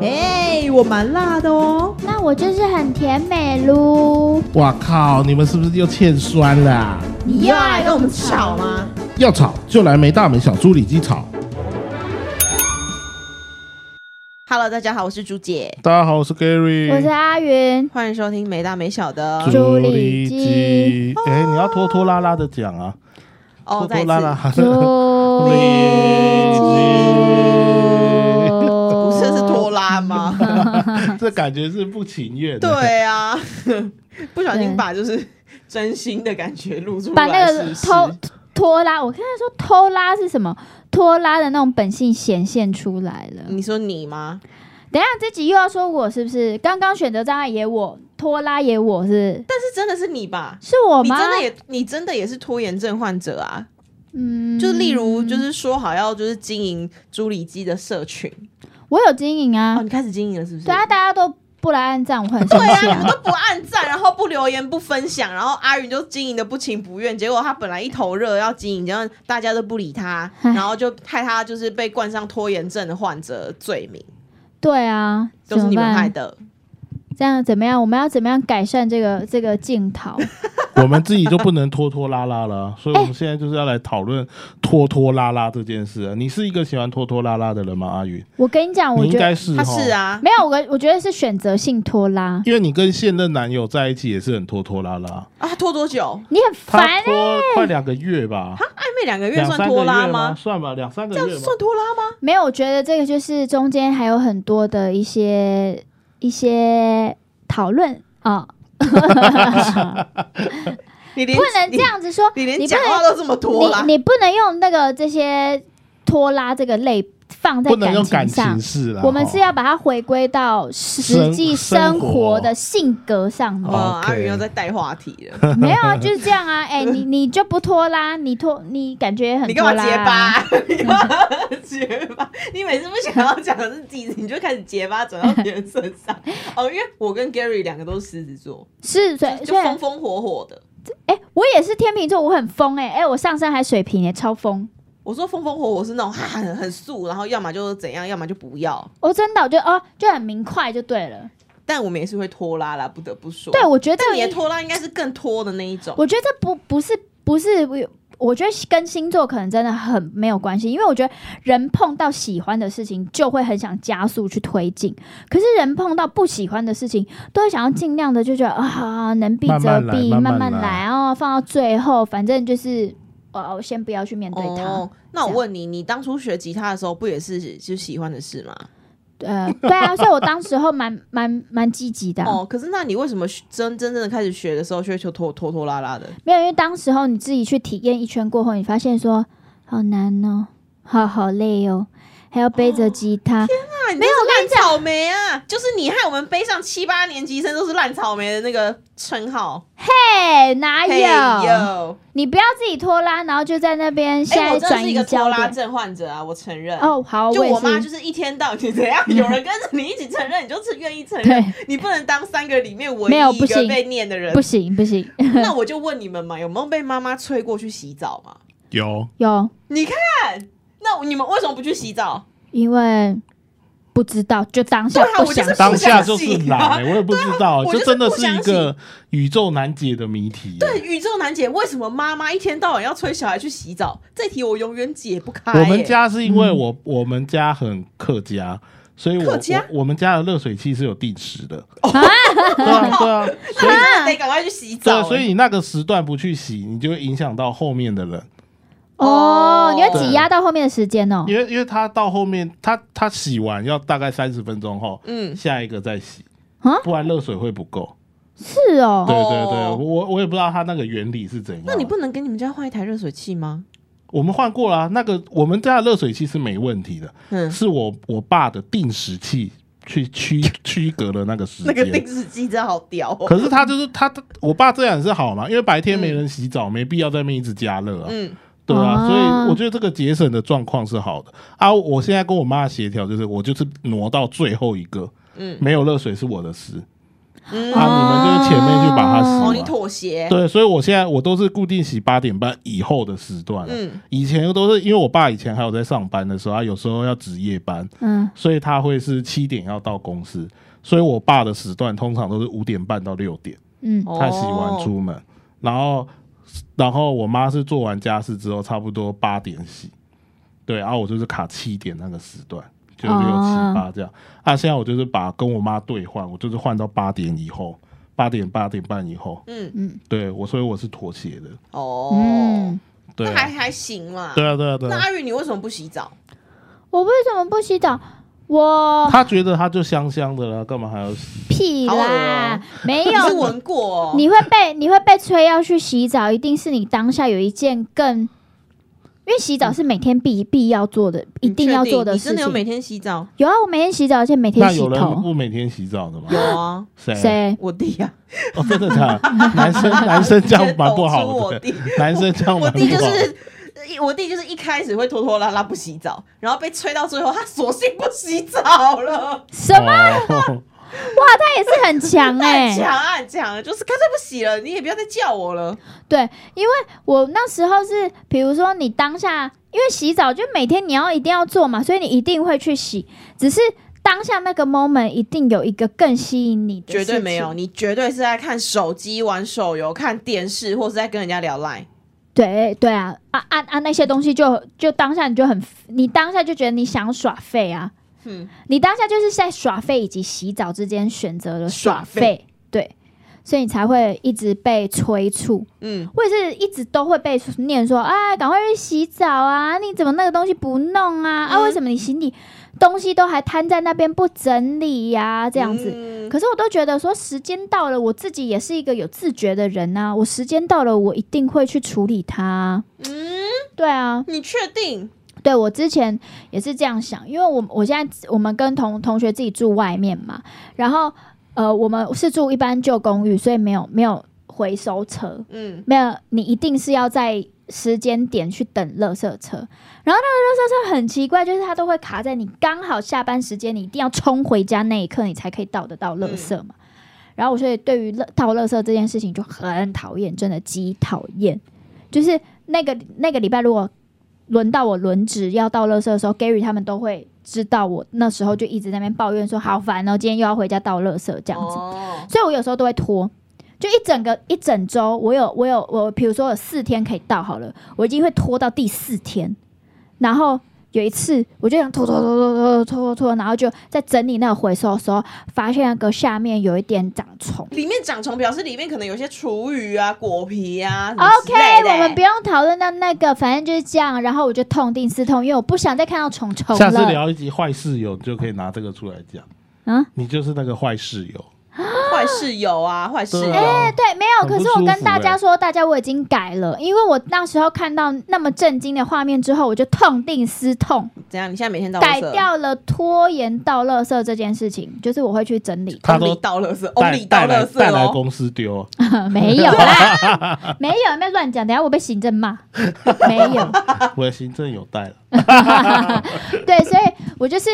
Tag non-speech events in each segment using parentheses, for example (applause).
哎、我蛮辣的哦。那我就是很甜美噜。哇靠！你们是不是又欠酸了啊、你又要来跟我们吵吗？要吵就来没大没小猪里鸡吵。Hello，大家好，我是朱姐，大家好，我是 Gary，我是阿云，欢迎收听没大没小的猪里鸡。哎、你要拖拖拉拉的讲啊，哦，拖拖拉拉。猪里不是是拖拉吗？(laughs) 这感觉是不情愿的。对啊，(laughs) 不小心把就是真心的感觉露出来，把那个偷拖拉，我刚才说拖拉是什么？拖拉的那种本性显现出来了。你说你吗？等一下这集又要说我是不是？刚刚选择障碍也我，拖拉也我是但是真的是你吧？是我吗？你真的也你真的也是拖延症患者啊！嗯就例如就是说好要就是经营猪里鸡的社群我有经营啊哦，，你开始经营了是不是？对啊，大家都不来按赞，我很生对啊，气你们都不按赞，然后不留言、不分享，然后阿云就经营的不情不愿，结果他本来一头热要经营，然后大家都不理他，唉然后就害他就是被冠上拖延症的患者罪名，对啊，都是你们害。的。这样怎么样？我们要怎么样改善这个这个镜头？(laughs) (laughs) 我们自己就不能拖拖拉拉了，所以我们现在就是要来讨论拖拖拉拉这件事啊。你是一个喜欢拖拖拉拉的人吗，阿宇？我跟你讲，我觉得是他是，啊，没有，我我觉得是选择性拖拉。因为你跟现任男友在一起也是很拖拖拉拉，啊，拖多久？你很他烦欸拖快两个月吧，暧昧两个月算拖？拉吗？算吧，两三个月。这样算拖拉吗？没有，我觉得这个就是中间还有很多的一些一些讨论啊，你不能这，样子说，你你连你不能讲话都这么拖拉。你，你不能用那个这些拖拉这个类放在不能用感情上情。事啦。我们是要把它回归到实际生活的性格上面。哦，OK 阿云又在带话题了，(laughs) 没有啊，就是这样啊。哎、你你就不拖拉，你拖你感觉很你干嘛拖拉、结啊？巴？你干嘛 (laughs) 结巴？你每次不想要讲的是自己，你就开始结巴转到别人身上。哦，因为我跟 Gary 两个都是狮子座，狮子座就所以风风火火的。哎、我也是天秤座，我很疯哎、哎、我上身还水瓶哎、超疯。我说风风火火是那种 (laughs) 很很素，然后要么就怎样，要么就不要。我真的我就哦就很明快就对了。但我们也是会拖拉啦，不得不说。对，我觉得但你的拖拉应该是更拖的那一种。我觉得这不不是不是我。我觉得跟星座可能真的很没有关系，因为我觉得人碰到喜欢的事情就会很想加速去推进，可是人碰到不喜欢的事情，都会想要尽量的就觉得啊，能避则避，慢慢来，哦，放到最后，反正就是呃，我先不要去面对他。哦，那我问你，你当初学吉他的时候，不也是就喜欢的事吗？呃，对啊，所以我当时候蛮 (laughs) 蛮蛮积极的啊、哦，可是那你为什么真真正的开始学的时候，却就拖拖拖拉拉的？没有，因为当时候你自己去体验一圈过后，你发现说好难哦，好好累哦，还要背着吉他。啊，没有烂草莓啊，就是你害我们背上七八年级生都是烂草莓的那个称号。嘿，哪嘿有？呦，你不要自己拖拉，然后就在那边现在转移真的是一个拖。拉症患者啊，我承认。哦，好，就我妈就是是一天到晚 (laughs) 怎样，有人跟着你一起承认，你就是愿意承认，你不能当三个里面唯一一个被念的人不。行不行，(laughs) 那我就问你们嘛，有没有被妈妈催过去洗澡嘛？有有，你看，那你们为什么不去洗澡？因为不知道，就当下不想当下就是懒、啊欸，我也不知道，我就真的是一个宇宙难解的谜题、对，宇宙难解，为什么妈妈一天到晚要催小孩去洗澡？这题我永远解不开、我们家是因为我、我们家很客家，所以我客家？我我们家的热水器是有定时的。哦。对啊，对啊，所以 (laughs) 得赶快去洗澡、对，所以你那个时段不去洗，你就会影响到后面的人，哦哦，你要挤压到后面的时间哦。因为因为他到后面，他他洗完要大概三十分钟后，嗯，下一个再洗啊，不然热水会不够。是哦对，对对，哦我我也不知道它那个原理是怎样。那你不能给你们家换一台热水器吗？我们换过了、啊，那个我们家的热水器是没问题的，嗯，是我我爸的定时器去区区隔了那个时那个定。时器真的好屌哦。可是他就是他，我爸这样是好嘛，因为白天没人洗澡，没必要在那边一直加热啊，嗯，对啊，哦。所以我觉得这个节省的状况是好的。啊。我现在跟我妈协调，就是我就是挪到最后一个，嗯。没有热水是我的事，嗯。啊，你们就是前面去把它洗哦，你妥协，对，所以我现在我都是固定洗八点半以后的时段了。嗯，以前都是因为我爸以前还有在上班的时候，他有时候要值夜班，嗯，所以他会是七点要到公司，所以我爸的时段通常都是五点半到六点，嗯，哦他洗完出门，然后然后我妈是做完家事之后差不多八点洗，对，然后我就是卡七点那个时段。就六七哦八这样，啊，现在我就是把跟我妈兑换，我就是换到八点以后，八点八点半以后，嗯嗯，对我，所以我是妥协的，哦，嗯，对啊，那还还行嘛。对啊，对啊，对啊。那阿宇，你为什么不洗澡？我为什么不洗澡？我他觉得他就香香的了，干嘛还要洗？屁好恶啦哦，没你是有。闻过哦？你会被你会被催要去洗澡，一定是你当下有一件更，因为洗澡是每天必必要做的，一定要做的事情。你真的有每天洗澡？有啊，我每天洗澡，而且每天洗那有人头。不每天洗澡的吗？有啊，谁？谁？我弟呀，哦，真的假的？男生 (laughs) 男生这样蛮不好的，我弟，男生这样我弟就蛮不好的。是。我弟就是一开始会拖拖拉拉不洗澡，然后被催到最后，他索性不洗澡了。什么？哦 (laughs) 哇，他也是很强 (laughs) 哎、很强啊，很强，就是干脆不洗了，你也不要再叫我了。对，因为我那时候是，比如说你当下，因为洗澡就每天你要一定要做嘛，所以你一定会去洗，只是当下那个 moment 一定有一个更吸引你的，绝对没有，。你绝对是在看手机、玩手游、看电视，或是在跟人家聊 line。对对啊，啊啊啊！那些东西就就当下你就很，你当下就觉得你想耍废啊，嗯，你当下就是在耍废以及洗澡之间选择了耍耍废废，对，所以你才会一直被催促。嗯，我也是一直都会被念说，啊，赶快去洗澡啊！你怎么那个东西不弄啊？啊，嗯为什么你行李东西都还摊在那边不整理呀、这样子。嗯可是我都觉得说，时间到了，我自己也是一个有自觉的人呐、我时间到了，我一定会去处理它。嗯，对啊，你确定？对我之前也是这样想，因为我我现在我们跟同同学自己住外面嘛，然后呃，我们是住一般旧公寓，所以没有没有回收车，嗯，没有，你一定是要在时间点去等垃圾车。然后那个垃圾车很奇怪，就是它都会卡在你刚好下班时间，你一定要冲回家那一刻，你才可以倒得到垃圾嘛。然后我所以对于垃倒垃圾这件事情就很讨厌，真的极讨厌。就是那个那个礼拜，如果轮到我轮值要倒垃圾的时候，Gary 他们都会知道我那时候就一直在那边抱怨说好烦哦，今天又要回家倒垃圾这样子。哦，所以我有时候都会拖，就一整个一整周，我有我有我，比如说有四天可以到好了，我已经会拖到第四天，然后有一次我就想拖拖拖拖拖拖拖拖，然后就在整理那个回收的时候，发现那个下面有一点长虫。里面长虫，表示里面可能有些厨余啊、果皮啊 OK，我们不用讨论到那个，反正就是这样。然后我就痛定思痛，因为我不想再看到虫虫下次了。聊一集坏室友，你就可以拿这个出来讲。啊，你就是那个坏室友，坏室友啊，坏室友。对啊对，没有。可是我跟大家说，大家我已经改了，因为我那时候看到那么震惊的画面之后，我就痛定思痛，怎样？你现在每天倒改垃圾？掉了拖延到垃圾这件事情，就是我会去整理。他都 only 倒垃圾带，only 倒带来垃圾哦。带来公司丢，(laughs) 没有啦，(laughs) 没有，没有乱讲，等下我被行政骂。没有，我的行政有带了。(laughs) 对，所以我就是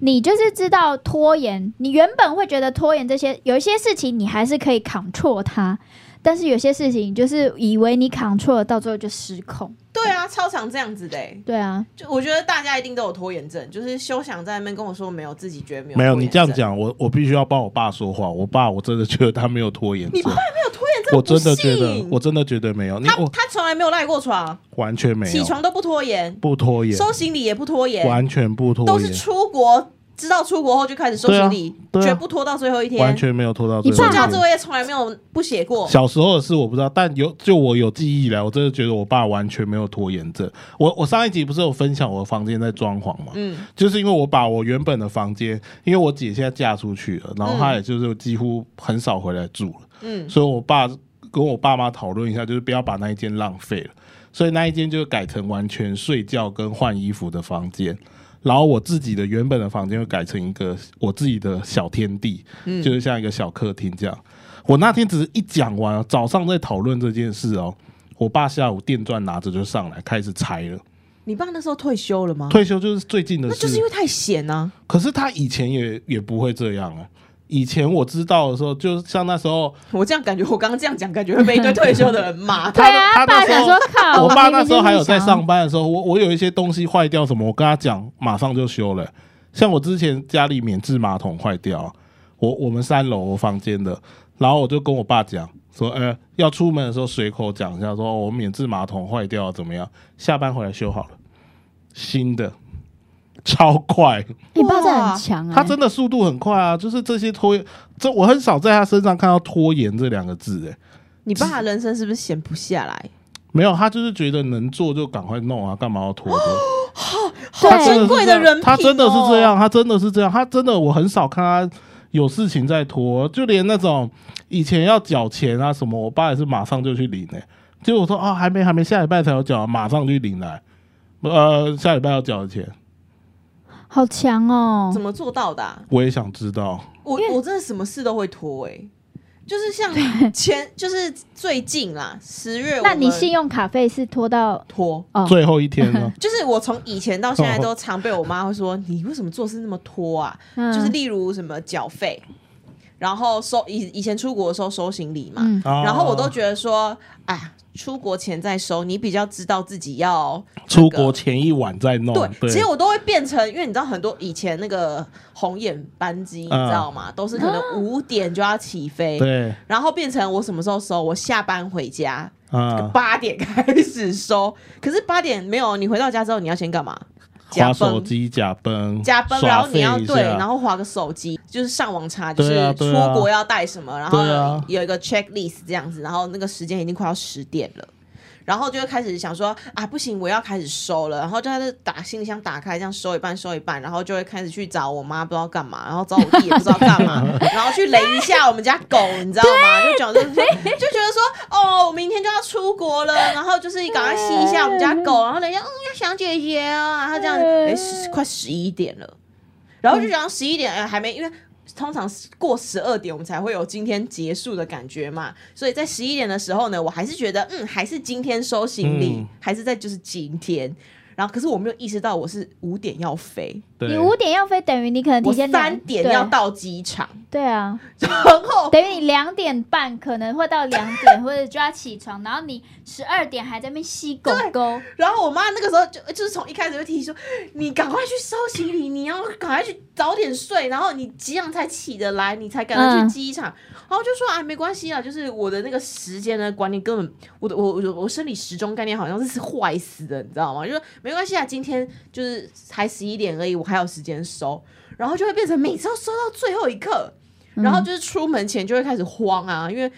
你就是知道拖延，你原本会觉得拖延这些有一些事情你还是可以 control 它，但是有些事情就是以为你 control 了，到最后就失控。对啊，超常这样子的欸。对啊，就我觉得大家一定都有拖延症，就是休想在那边跟我说没有，自己觉得没有。没有，你这样，讲，我我必须要帮我爸说话。我爸，我真的觉得他没有拖延症你爸，没有拖延症，(laughs) 我真的觉得，我真的觉得没有。他他从来没有赖过床，完全没有，起床都不拖延，不拖延，收行李也不拖延，完全不拖都是，出国知道出国后就开始收行李，绝不拖到最后一天。完全没有拖到最你后暑假。作业从来没有不写过。小时候的事我不知道，但有就我有记忆以来，我真的觉得我爸完全没有拖延症。我我上一集不是有分享我房间在装潢嘛，嗯，就是因为我把我原本的房间，因为我姐现在嫁出去了，然后她也就是几乎很少回来住了，嗯所以我爸跟我爸妈讨论一下，就是不要把那一间浪费了，所以那一间就改成完全睡觉跟换衣服的房间。然后我自己的原本的房间又改成一个我自己的小天地，嗯就是像一个小客厅这样。我那天只是一讲完，早上在讨论这件事哦，我爸下午电钻拿着就上来开始拆了。你爸那时候退休了吗？退休就是最近的事，那就是因为太闲啊。可是他以前也也不会这样啊，以前我知道的时候，就像那时候我这样感觉，我刚刚这样讲，感觉会被一堆退休的人骂。(laughs) 对啊，他那时候爸想说靠，我爸那时候还有在上班的时候，我我有一些东西坏掉什么，我跟他讲，马上就修了。像我之前家里免治马桶坏掉，我我们三楼我房间的，然后我就跟我爸讲说，呃，要出门的时候随口讲一下，说、哦我免治马桶坏掉怎么样，下班回来修好了，新的，超快，(laughs) 你爸真的很强啊，他真的速度很快啊，就是这些拖延，这我很少在他身上看到拖延这两个字，哎。你爸人生是不是闲不下来？没有，他就是觉得能做就赶快弄啊，干嘛要拖着？好对他珍贵的人品、哦，他真的是这样，他真的是这样，他真的我很少看他有事情在拖，就连那种以前要缴钱啊什么，我爸也是马上就去领诶、结果我说啊，还没还没，下礼拜才有缴，马上去领来，呃，下礼拜要缴的钱，好强哦怎。么做到的啊、我也想知道。我我真的什么事都会拖哎、就是像 (laughs) 前就是最近啦，十月那你信用卡费是拖到拖？哦？最后一天呢，(laughs) 就是我从以前到现在都常被我妈会说，你为什么做事那么拖啊？(laughs) 嗯就是例如什么缴费，然后收以以前出国的时候收行李嘛，然后我都觉得说，哎，出国前再收，你比较知道自己要出国前一晚再弄，对，对，其实我都会变成，因为你知道很多以前那个红眼班机，你知道吗？都是可能五点就要起飞，对然后变成我什么时候收？我下班回家啊，八点开始收，可是八点没有，你回到家之后你要先干嘛？滑加崩。手机假崩，假崩，然后你要对，然后划个手机，就是上网查，就是出国要带什么，然后有一个 checklist 这样子，然后那个时间已经快要十点了，然后就会开始想说啊，不行，我要开始收了，然后就在这打行李箱打开，这样收一半收一半，然后就会开始去找我妈不知道干嘛，然后找我弟也不知道干嘛，(laughs) 然后去雷一下我们家狗，你知道吗？就讲就是说就我明天就要出国了，(laughs) 然后就是赶快吸一下我们家狗，然后人家嗯要想姐姐啊，然后这样哎十快十一点了，然后就讲十一点哎还没因为。通常过十二点我们才会有今天结束的感觉嘛，所以在十一点的时候呢，我还是觉得嗯，还是今天收行李，嗯还是在就是今天。然后可是我没有意识到我是五点要飞，你五点要飞，等于你可能我提前两三点要。到机场，对对啊，(laughs) 然后等于你两点半可能会到两点，或者就要起床，然后你十二点还在那边吸狗狗。然后我妈那个时候就就是从一开始就提议说，你赶快去收行李，你要赶快去早点睡，然后你几样才起得来，你才赶得去机场。然后就说啊，没关系啊，就是我的那个时间的观念根本，我的我我我生理时钟概念好像是坏死的，你知道吗？就说没关系啊，今天就是才十一点而已，我还有时间收，然后就会变成每次都收到最后一刻，然后就是出门前就会开始慌啊，因为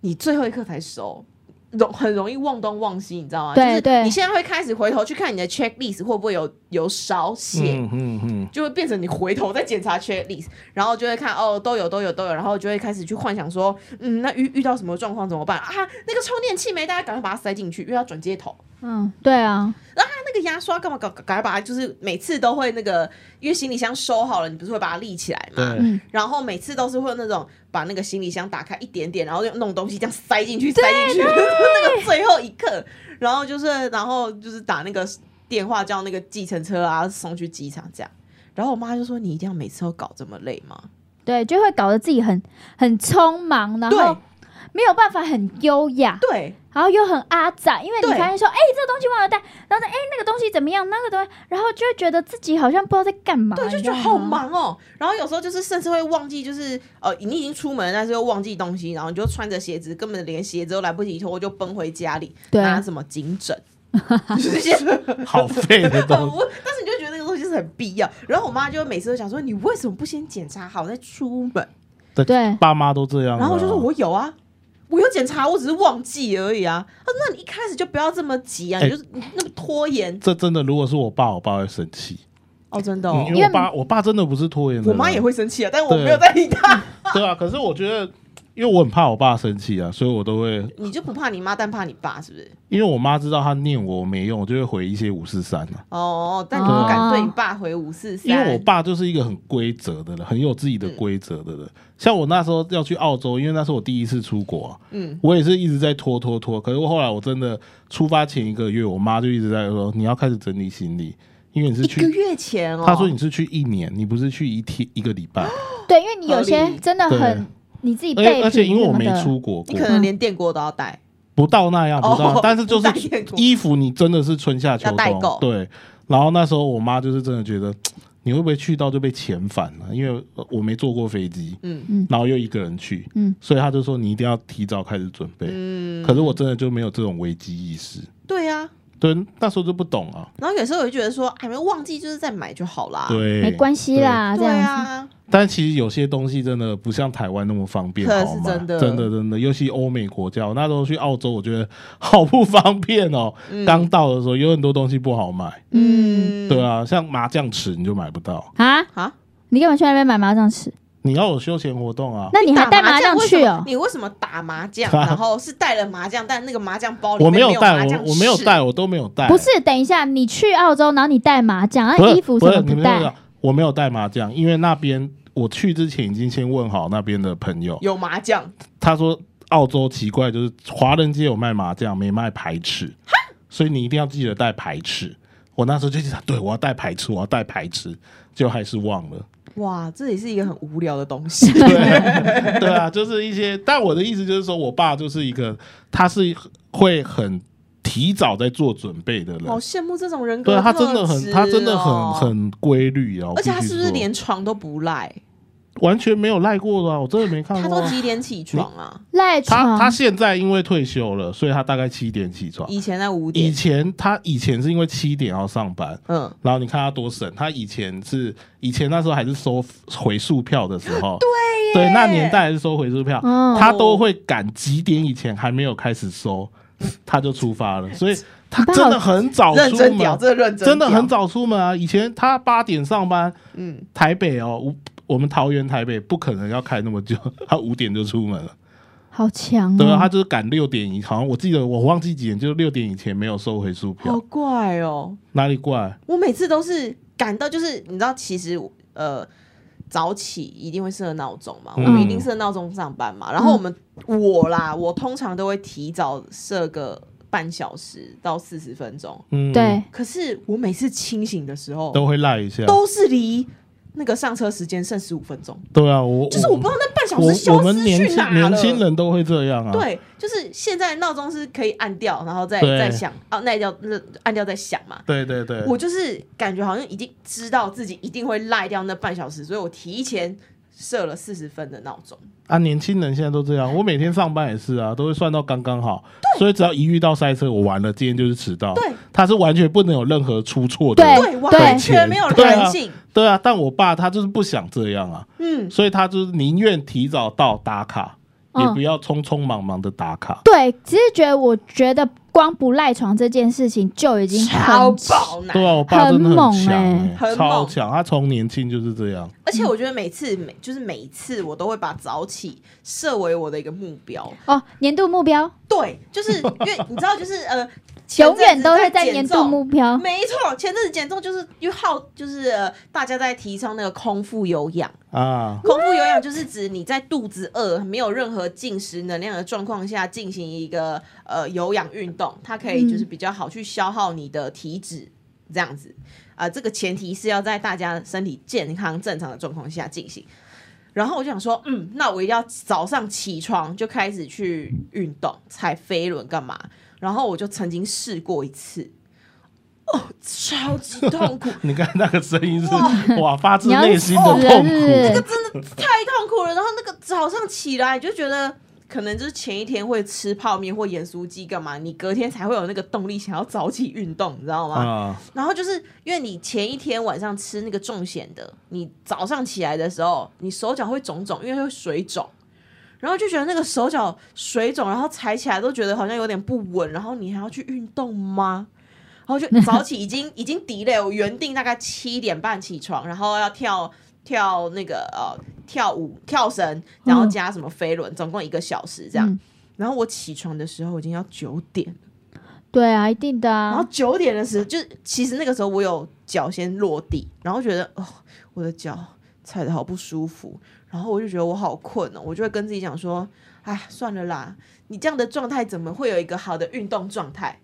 你最后一刻才收。容很容易忘东忘西，你知道吗？就是你现在会开始回头去看你的 checklist 会不会有有少写，嗯嗯嗯，就会变成你回头再检查 checklist，然后就会看哦都有都有都有，然后就会开始去幻想说，嗯，那遇遇到什么状况怎么办？啊？那个充电器没，大家赶快把它塞进去，因为要转接头。嗯，对啊，那个牙刷干嘛？搞赶快把它，就是每次都会那个，因为行李箱收好了，你不是会把它立起来嘛？然后每次都是会有那种把那个行李箱打开一点点，然后用弄东西这样塞进去，塞进去，(laughs) 那个最后一刻，然后就是然后就是打那个电话叫那个计程车啊送去机场这样。然后我妈就说：“你一定要每次都搞这么累吗对，就会搞得自己很很匆忙，然？”后没有办法很优雅，对然后又很阿杂，因为你对发现说，哎、这个东西忘了带，然后说，哎、那个东西怎么样，那个东西，然后就会觉得自己好像不知道在干嘛，对，就觉得好。忙哦。然后有时候就是甚至会忘记，就是呃，你已经出门，但是又忘记东西，然后你就穿着鞋子，根本连鞋子都来不及脱，就奔回家里对拿什么颈枕，就是这些好废的很东西。但是你就觉得那个东西是很必要。然后我妈就每次都想说，你为什么不先检查好再出门？对爸妈都这样啊。然后我就说我有啊。我有检查，我只是忘记而已啊。他说：“那你一开始就不要这么急啊，哎你就是那么拖延这真的，如果是我爸，我爸会生气。哦，真的。因为我爸，我爸真的不是拖延的人。我妈也会生气啊，但是我对没有在意他。(laughs) 对啊。可是我觉得，因为我很怕我爸生气啊，所以我都会，你就不怕你妈，但怕你爸，是不是？因为我妈知道她念我没用，我就会回一些五四三啊。哦，但你不敢对你爸回五四三，因为我爸就是一个很规则的人，很有自己的规则的人。像我那时候要去澳洲，因为那是我第一次出国啊，嗯，我也是一直在拖拖拖。可是我后来我真的出发前一个月，我妈就一直在说你要开始整理行李，因为你是去一个。月前哦，他说你是去一年，你不是去一天一个礼拜。对，因为你有些真的很你自己而且备而且因为我没出国过。你可，能连电锅都要带，不到那样，不到，哦但是就是衣服你真的是春夏秋冬，对。然后那时候我妈就是真的觉得，(tsk) 你会不会去到就被遣返了？因为我没坐过飞机，嗯。嗯。然后又一个人去，嗯。所以她就说你一定要提早开始准备。嗯，可是我真的就没有这种危机意识，对啊。对，那时候就不懂啊，然后有时候我就觉得说，哎，没忘记就是再买就好啦。对，没关系啦，这对样子。啊，但其实有些东西真的不像台湾那么方便，可好买是真的。真的真的，尤其欧美国家，我那时候去澳洲，我觉得好不方便哦。嗯。刚到的时候有很多东西不好买，嗯。对啊，像麻将尺你就买不到，啊，啊，你干嘛去那边买麻将尺？你要有休闲活动啊。那你还带麻将去哦？你为什么打麻将？啊 (laughs) 然后是带了麻将，但那个麻将包里我没有带，麻将我我没有带，我都没有带。不是，等一下，你去澳洲，然后你带麻将，那衣服是什么不带？我没有带麻将，因为那边我去之前已经先问好那边的朋友，有麻将，他说澳洲奇怪，就是华人街有卖麻将，没卖牌尺，所以你一定要记得带排尺。我那时候就想，对我要带排尺，我要带排尺，就还是忘了。哇，这也是一个很无聊的东西。(laughs) 对对啊，就是一些，但我的意思就是说，我爸就是一个，他是会很提早在做准备的人。好羡慕这种人格对他真的很，他真的很很规律哦！而且他是不是连床都不赖？完全没有赖过的啊？我真的没看过啊。都几点起床啊？赖床，他他现在因为退休了，所以他大概七点起床。以前在五点以，前他以前是因为七点要上班，嗯，然后你看他多省，他以前是以前那时候还是收回数票的时候，(laughs) 对对，那年代还是收回数票，嗯他都会赶几点以前还没有开始收，他就出发了，(laughs) 所以他真的很早出认真屌，门，真真的很，早出门啊！以前他八点上班，嗯，台北哦，我我们桃园台北不可能要开那么久，(laughs) 他五点就出门了。好强对啊，哦他！就是赶六点以，好像我记得我忘记几点，就是六点以前没有收回书票，好怪哦。哪里怪？我每次都是赶到，就是你知道，其实呃早起一定会设闹钟嘛，嗯我们一定设闹钟上班嘛。然后我们我啦，我通常都会提早设个半小时到四十分钟。嗯，对，可是我每次清醒的时候，都会赖一下。都是离那个上车时间剩十五分钟，对啊，我就是我不知道那半小我时消我们失去哪了。年轻人都会这样啊。对，就是现在闹钟是可以按掉，然后再对再响，哦，那掉那按掉再响嘛。对对对，我就是感觉好像已经知道自己一定会赖掉那半小时，所以我提前设了四十分的闹钟。啊，年轻人现在都这样。我每天上班也是啊，都会算到刚刚好。所以只要一遇到塞车，我完了，今天就是迟到。对，他是完全不能有任何出错的。对对，完全没有对啊弹性。对啊，但我爸他就是不想这样啊，嗯，所以他就是宁愿提早到打卡，也嗯不要匆匆忙忙的打卡。对，只是觉得我觉得光不赖床这件事情就已经超很爆难。对啊，我爸真的很猛强、欸欸，很猛超强。他从年轻就是这样。而且我觉得每次每就是每一次我都会把早起设为我的一个目标。哦，年度目标对，就是因为你知道，就是呃，前永远都会在年重目标。没错，前阵子减重就是又好，就是、呃、大家在提倡那个空腹有氧。啊，空腹有氧就是指你在肚子饿、没有任何进食能量的状况下进行一个呃有氧运动，它可以就是比较好去消耗你的体脂，这样子。啊、这个前提是要在大家身体健康正常的状况下进行。然后我就想说，嗯，那我一定要早上起床就开始去运动，踩飞轮干嘛？然后我就曾经试过一次，哦，超级痛苦，(laughs) 你看那个声音是哇哇，发自内心的痛是不是苦。太痛苦了。然后那个早上起来，你就觉得可能就是前一天会吃泡面或盐酥鸡干嘛，你隔天才会有那个动力想要早起运动，你知道吗？啊，然后就是因为你前一天晚上吃那个重咸的，你早上起来的时候，你手脚会肿肿，因为会水肿。然后就觉得那个手脚水肿，然后踩起来都觉得好像有点不稳，然后你还要去运动吗？然后就早起已经 (laughs) 已经 delay，我原定大概七点半起床，然后要跳跳那个呃跳舞跳绳，然后加什么飞轮，总共一个小时这样。嗯然后我起床的时候已经要九点了对啊，一定的然后啊。九点的时候，就是其实那个时候我有脚先落地，然后觉得哦，我的脚踩的好不舒服，然后我就觉得我好困哦，我就会跟自己讲说，哎，算了啦，你这样的状态怎么会有一个好的运动状态？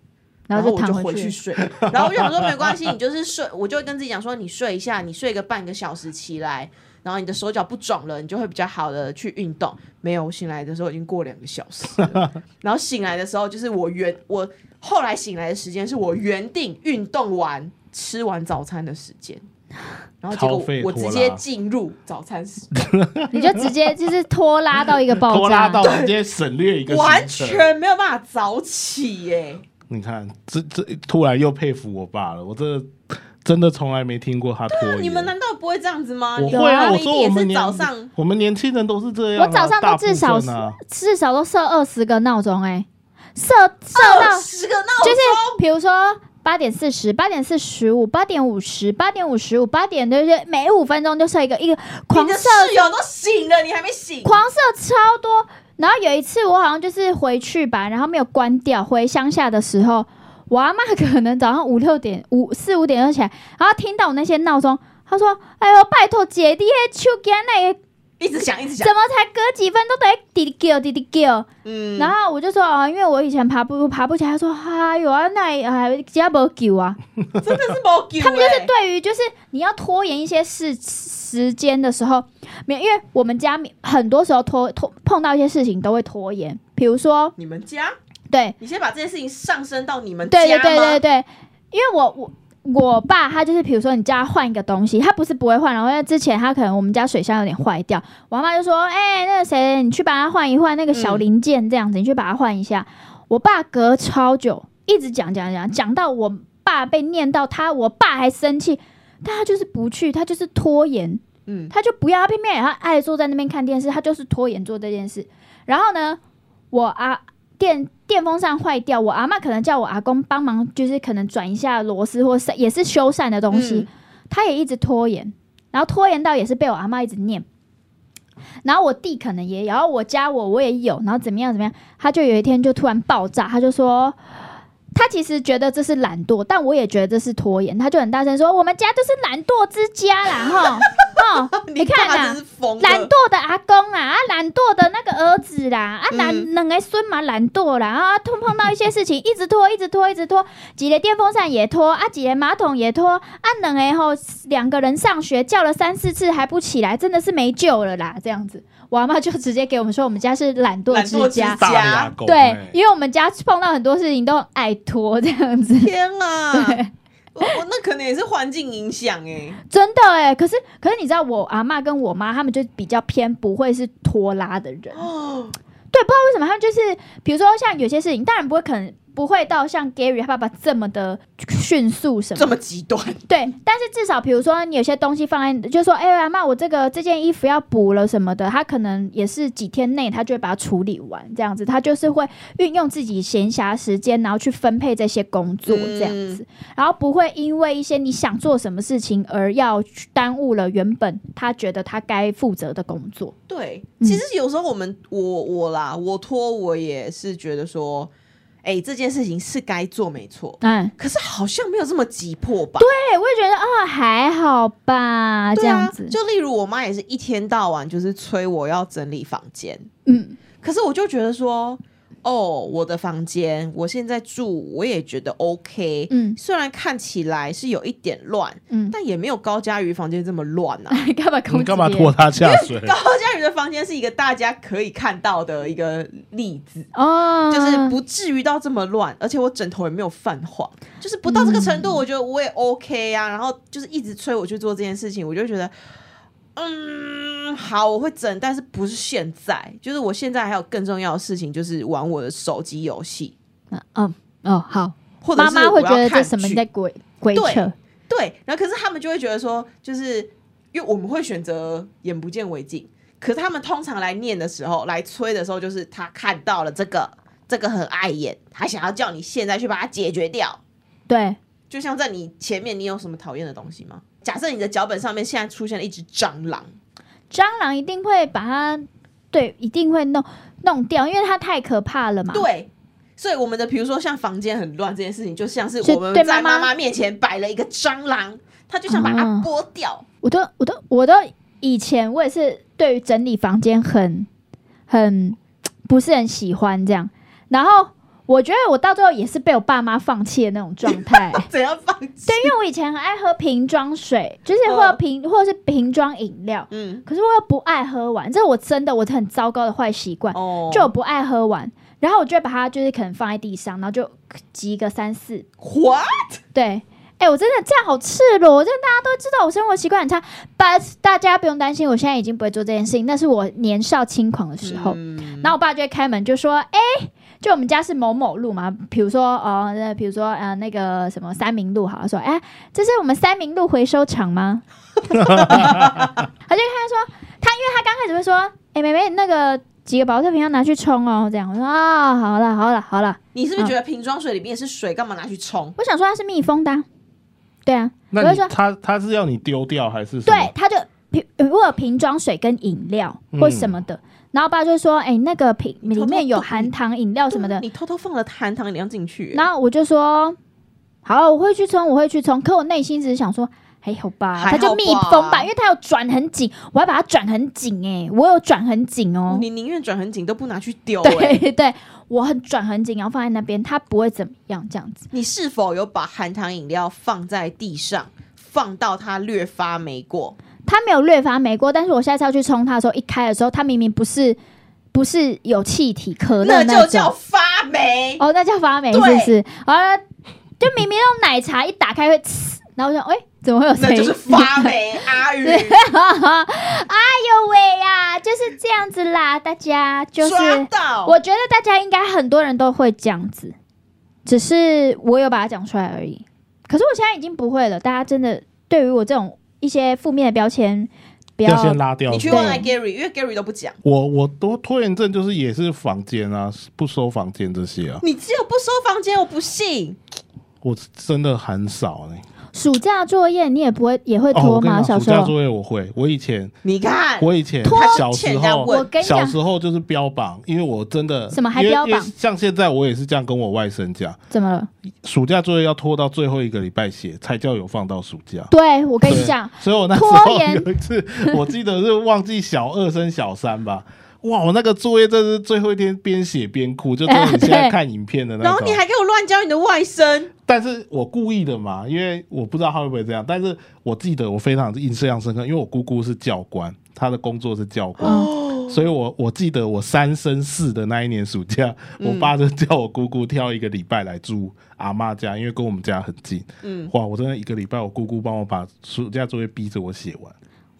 然后我就回去。睡。(laughs) 然后我就想说没关系，你就是睡，我就会跟自己讲说，你睡一下，你睡个半个小时起来，然后你的手脚不肿了，你就会比较好的去运动。没有，我醒来的时候已经过两个小时了，然后醒来的时候就是我原我后来醒来的时间是我原定运动完吃完早餐的时间。然后结果我直接进入早餐时 (laughs) 间，你就直接就是拖拉到一个爆拖拉炸。到，直接省略一个完全没有办法早起耶、你看，这这突然又佩服我爸了，我这真的从来没听过他拖延。你们难道不会这样子吗？你我会啊，我说我们年早上我们年轻人都是这样啊、我早上都至少至少都设二十个闹钟，哎，设设到十个闹钟？就是，比如说八点四十、八点四十五、八点五十、八点五十五、八点就是每五分钟就设一个一个狂你的设室友都醒了，你还没醒。狂射超多。然后有一次我好像就是回去吧，然后没有关掉，回乡下的时候，我阿妈可能早上五六点、五四五点就起来，然后听到我那些闹钟，她说：“哎呦，拜托姐，你迄手机那个一直想，一直想怎。么才隔几分钟都得滴滴叫滴滴叫？”嗯，然后我就说：“哦，因为我以前爬不爬不起来。”他说：“哎呦啊，那还只要不救啊。(laughs) ”真的是没救、欸。他们就是对于就是你要拖延一些事时间的时候，没有，因为我们家很多时候拖拖碰到一些事情都会拖延，比如说你们家，对你先把这件事情上升到你们家对对对对对，因为我我。我爸他就是，比如说你叫他换一个东西，他不是不会换，然后因为之前他可能我们家水箱有点坏掉，我妈妈就说：“哎、那个谁，你去把它换一换，那个小嗯零件这样子，你去把它换一下。”我爸隔超久，一直讲讲讲，讲到我爸被念到他，我爸还生气，但他就是不去，他就是拖延，嗯，他就不要，他偏偏也要爱坐在那边看电视，他就是拖延做这件事。然后呢，我啊电电风扇坏掉，我阿妈可能叫我阿公帮忙，就是可能转一下螺丝或是也是修缮的东西，嗯他也一直拖延，然后拖延到也是被我阿妈一直念。然后我弟可能也有，然后我加我我也有，然后怎么样怎么样，他就有一天就突然爆炸，他就说。他其实觉得这是懒惰，但我也觉得这是拖延。他就很大声说：“我们家就是懒惰之家啦，哈，(laughs) 哦，(laughs) 你看呐、懒惰的阿公啊，啊，懒惰的那个儿子啦，啊，懒嗯两个孙嘛懒惰啦，啊，碰碰到一些事情，一直拖，一直拖，一直拖，几个电风扇也拖，啊，几个马桶也拖，啊，两个后两个人上学叫了三四次还不起来，真的是没救了啦，这样子，我阿妈就直接给我们说，我们家是懒惰之之家。大牙狗对欸，因为我们家碰到很多事情都很爱拖这样子，天啊！对，那可能也是环境影响哎。(laughs) 真的哎。可是可是你知道，我阿妈跟我妈他们就比较偏不会是拖拉的人，哦，对，不知道为什么他们就是，比如说像有些事情，当然不会可能不会到像 Gary 他爸爸这么的迅速什么，这么极端，对，但是至少比如说你有些东西放在，就说哎呀妈，我这个这件衣服要补了什么的，他可能也是几天内他就会把它处理完，这样子，他就是会运用自己闲暇时间，然后去分配这些工作这样子，然后不会因为一些你想做什么事情而要耽误了原本他觉得他该负责的工作。对，嗯。其实有时候我们我我啦，我拖我也是觉得说，哎、这件事情是该做没错，嗯，可是好像没有这么急迫吧？对，我也觉得哦、还好吧，这样子，就例如我妈也是一天到晚就是催我要整理房间，嗯。可是我就觉得说，哦，我的房间我现在住，我也觉得 OK，嗯。虽然看起来是有一点乱，嗯，但也没有高佳瑜房间这么乱啊。(laughs) 干嘛你干嘛拖他下水？(laughs) 高佳瑜的房间是一个大家可以看到的一个例子，哦，就是不至于到这么乱，而且我枕头也没有泛黄，就是不到这个程度，我觉得我也 OK 啊。然后就是一直催我去做这件事情，我就觉得，嗯，好，我会整，但是不是现在，就是我现在还有更重要的事情，就是玩我的手机游戏，嗯嗯哦好，或者是妈妈会觉得这什么剧。在鬼鬼对扯，对，然后可是他们就会觉得说，就是因为我们会选择眼不见为净，可是他们通常来念的时候，来催的时候，就是他看到了这个，这个很碍眼，他想要叫你现在去把它解决掉。对，就像在你前面，你有什么讨厌的东西吗？假设你的脚本上面现在出现了一只蟑螂，蟑螂一定会把它，对，一定会弄弄掉，因为它太可怕了嘛。，对。所以我们的比如说像房间很乱这件事情，就像是是我们在妈妈面前摆了一个蟑螂，他就想把它哦剥掉。我都我都我都以前我也是对于整理房间很很不是很喜欢这样，然后我觉得我到最后也是被我爸妈放弃的那种状态。(laughs) 怎样放弃？对，因为我以前很爱喝瓶装水，就是或者瓶、或者是瓶装饮料，嗯，可是我又不爱喝完，这是我真的我很糟糕的坏习惯，哦，就我不爱喝完，然后我就会把它就是可能放在地上，然后就集个三四，what？对。哎、我真的这样好赤裸，我真的大家都知道我生活习惯很差，but 大家不用担心，我现在已经不会做这件事情，那是我年少轻狂的时候。嗯然后我爸就会开门就说：“哎、就我们家是某某路嘛，比如说哦，那比如说呃那个什么三明路，好了，说哎、这是我们三明路回收厂吗？” (laughs) 他就看他说他，因为他刚开始会说：“哎、妹妹，那个几个保特瓶要拿去冲哦。”这样我说：“啊，好了好了好了。你是不是觉得瓶装水里面是水，干嘛拿去冲？”我想说它是密封的啊、对啊，那我就说他他是要你丢掉还是？对，他就瓶如果有瓶装水跟饮料或什么的，然后我爸就说：“哎、那个瓶里面有含糖饮料什么的。”你偷偷放了含糖饮料进去，然后我就说好，我会去冲，我会去冲。可我内心只是想说，还好吧，它就密封吧，因为它有转很紧，我要把它转很紧哎、我有转很紧哦。你宁愿转很紧都不拿去丢、欸。对对，我很转很紧，然后放在那边，它不会怎么样，这样子。你是否有把含糖饮料放在地上，放到它略发霉过？它没有略发霉过，但是我下次要去冲它的时候，一开的时候，它明明不是不是有气体可乐那种就叫发霉。哦，那叫发霉是不是？啊，就明明那种奶茶一打开会呲，然后我想，哎、怎么会有声音？那就是发霉，阿宇 (laughs) 哎呦喂呀，就是这样子啦，大家就是。我觉得大家应该很多人都会这样子，只是我有把它讲出来而已。可是我现在已经不会了，大家真的对于我这种一些负面的标签，不要要先拉掉。你去问下 Gary，因为 Gary 都不讲。我我都拖延症就是也是房间啊，不收房间这些啊，你只有不收房间，我不信。我真的很少呢、暑假作业你也不会也会哦，拖吗？我跟你讲，小时候暑假作业我会，我以前你看，我以前拖小时候欠人家问我跟你讲小时候就是标榜，因为我真的什么还因为标榜因为像现在我也是这样跟我外甥讲，怎么了？暑假作业要拖到最后一个礼拜写，才叫有放到暑假。对我跟你对讲，所以我那时拖候延有一次，我记得是忘记小二升小三吧。哇，我那个作业真是最后一天边写边哭，就真的你现在看影片的那种。然后你还给我乱教你的外甥，但是我故意的嘛，因为我不知道他会不会这样。但是我记得我非常印象深刻，因为我姑姑是教官，她的工作是教官，哦所以我我记得我三生四的那一年暑假，我爸就叫我姑姑挑一个礼拜来住阿妈家，因为跟我们家很近。嗯哇，我真的一个礼拜，我姑姑帮我把暑假作业逼着我写完。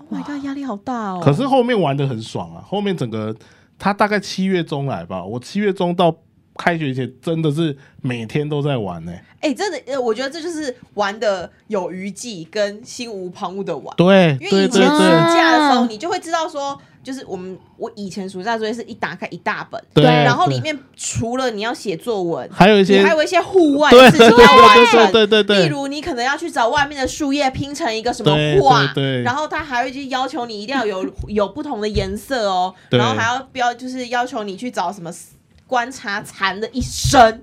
，Oh my god，压力好大哦。可是后面玩的很爽啊，后面整个他大概七月中来吧，我七月中到开学前真的是每天都在玩呢、哎、真的，呃，我觉得这就是玩的有余悸跟心无旁骛的玩。对因为以前暑假的时候，啊你就会知道说，就是我们我以前暑假作业是一打开一大本，对，然后里面除了你要写作文，还有一些你还有一些户外事情要完成。对对对对对，例如，你可能要去找外面的树叶拼成一个什么画，对对然后他还会去要求你一定要有 (laughs) 有不同的颜色哦，对然后还要标就是要求你去找什么观察蚕的一生，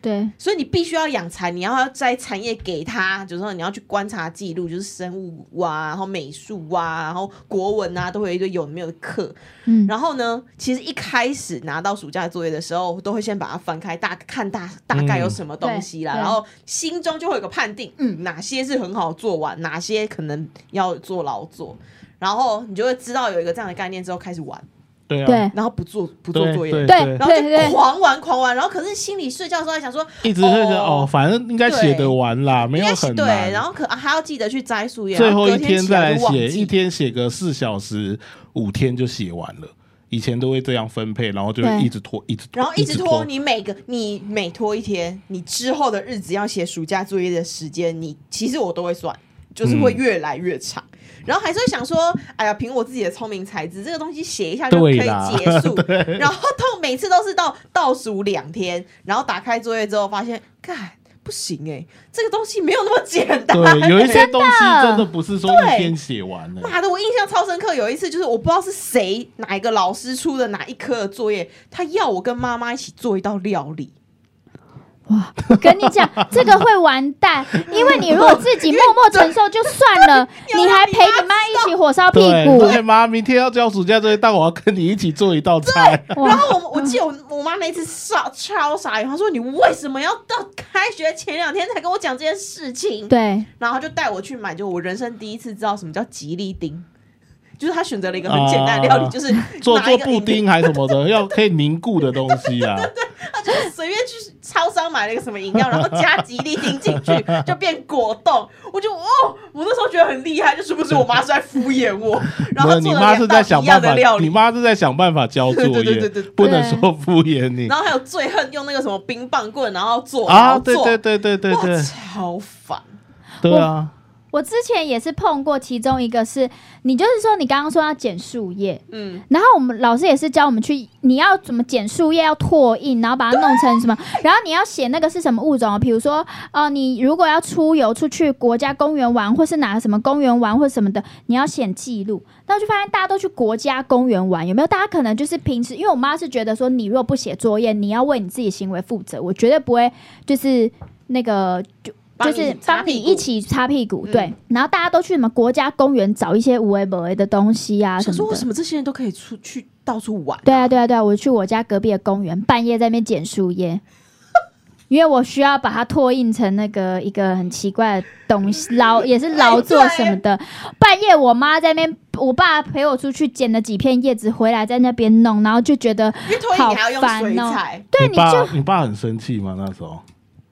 对，所以你必须要养蚕，你要摘蚕叶给它，就是说你要去观察记录，就是生物啊，然后美术啊，然后国文啊，都会有一堆有的没有的课。嗯，然后呢，其实一开始拿到暑假作业的时候，都会先把它翻开，大看大大概有什么东西啦，然后心中就会有个判定，嗯，哪些是很好做完，哪些可能要做劳作，然后你就会知道有一个这样的概念之后开始玩，对啊，对。然后不做不做作业。对对然后就狂玩狂玩，然后可是心里睡觉的时候还想说，一直会觉得哦哦，反正应该写得完啦，没有应该是对，然后可、啊、还要记得去摘树叶，最后一天再来写，一天写个四小时，五天就写完了。以前都会这样分配，然后就会一直拖，一直拖，然后一直直拖，你每个你每拖一天，你之后的日子要写暑假作业的时间，你其实我都会算，就是会越来越长。然后还是会想说，哎呀，凭我自己的聪明才智，这个东西写一下就可以结束。(laughs) 然后到每次都是到倒数两天，然后打开作业之后发现，干不行哎、这个东西没有那么简单。对，(laughs) 有一些东西真的不是说对一天写完的。妈的，我印象超深刻。有一次就是我不知道是谁哪一个老师出的哪一科的作业，他要我跟妈妈一起做一道料理。哇！我跟你讲，这个会完蛋，因为你如果自己默默承受就算了，(laughs) 你还陪你妈一起火烧屁，股，对妈，明天要交暑假作业，但我要跟你一起做一道菜。(laughs) 然哇，后我我记得我我妈那次超超傻眼，她说你为什么要到开学前两天才跟我讲这件事情？对，然后她就带我去买，就我人生第一次知道什么叫吉利丁，就是他选择了一个很简单的料理，啊就是做做布丁还是什么的，(laughs) 要可以凝固的东西啊。对对他就是随便去超商买了一个什么饮料，(laughs) 然后加吉利丁进去，就变果冻。我就哦，我那时候觉得很厉害，就是不是我妈是在敷衍我，(laughs) 然后，你妈是在想办法，你的料理。妈是在想办法交作对对对业对对，不能说敷衍你然后还有最恨用那个什么冰棒棍，然后做，啊！做，对对对对对超烦。对啊！我之前也是碰过，其中一个是你就是说你刚刚说要剪树叶，嗯，然后我们老师也是教我们去，你要怎么剪树叶，要拓印，然后把它弄成什么，然后你要写那个是什么物种哦，比如说，呃，你如果要出游出去国家公园玩，或是哪个什么公园玩或什么的，你要写记录。那我就发现大家都去国家公园玩，有没有？大家可能就是平时，因为我妈是觉得说，你如果不写作业，你要为你自己行为负责，我绝对不会就是那个就。就是帮你一起擦屁股，嗯对，然后大家都去什么国家公园找一些无为不为的东西啊什么的说为什。么这些人都可以出去到处玩？对啊，对啊，对啊，我去我家隔壁的公园，半夜在那边捡树叶，因为我需要把它拓印成那个一个很奇怪的东西，劳也是劳作什么的。半夜我妈在那边，我爸陪我出去捡了几片叶子回来，在那边弄，然后就觉得，好烦哦彩，对，你爸你就你爸很生气吗？那时候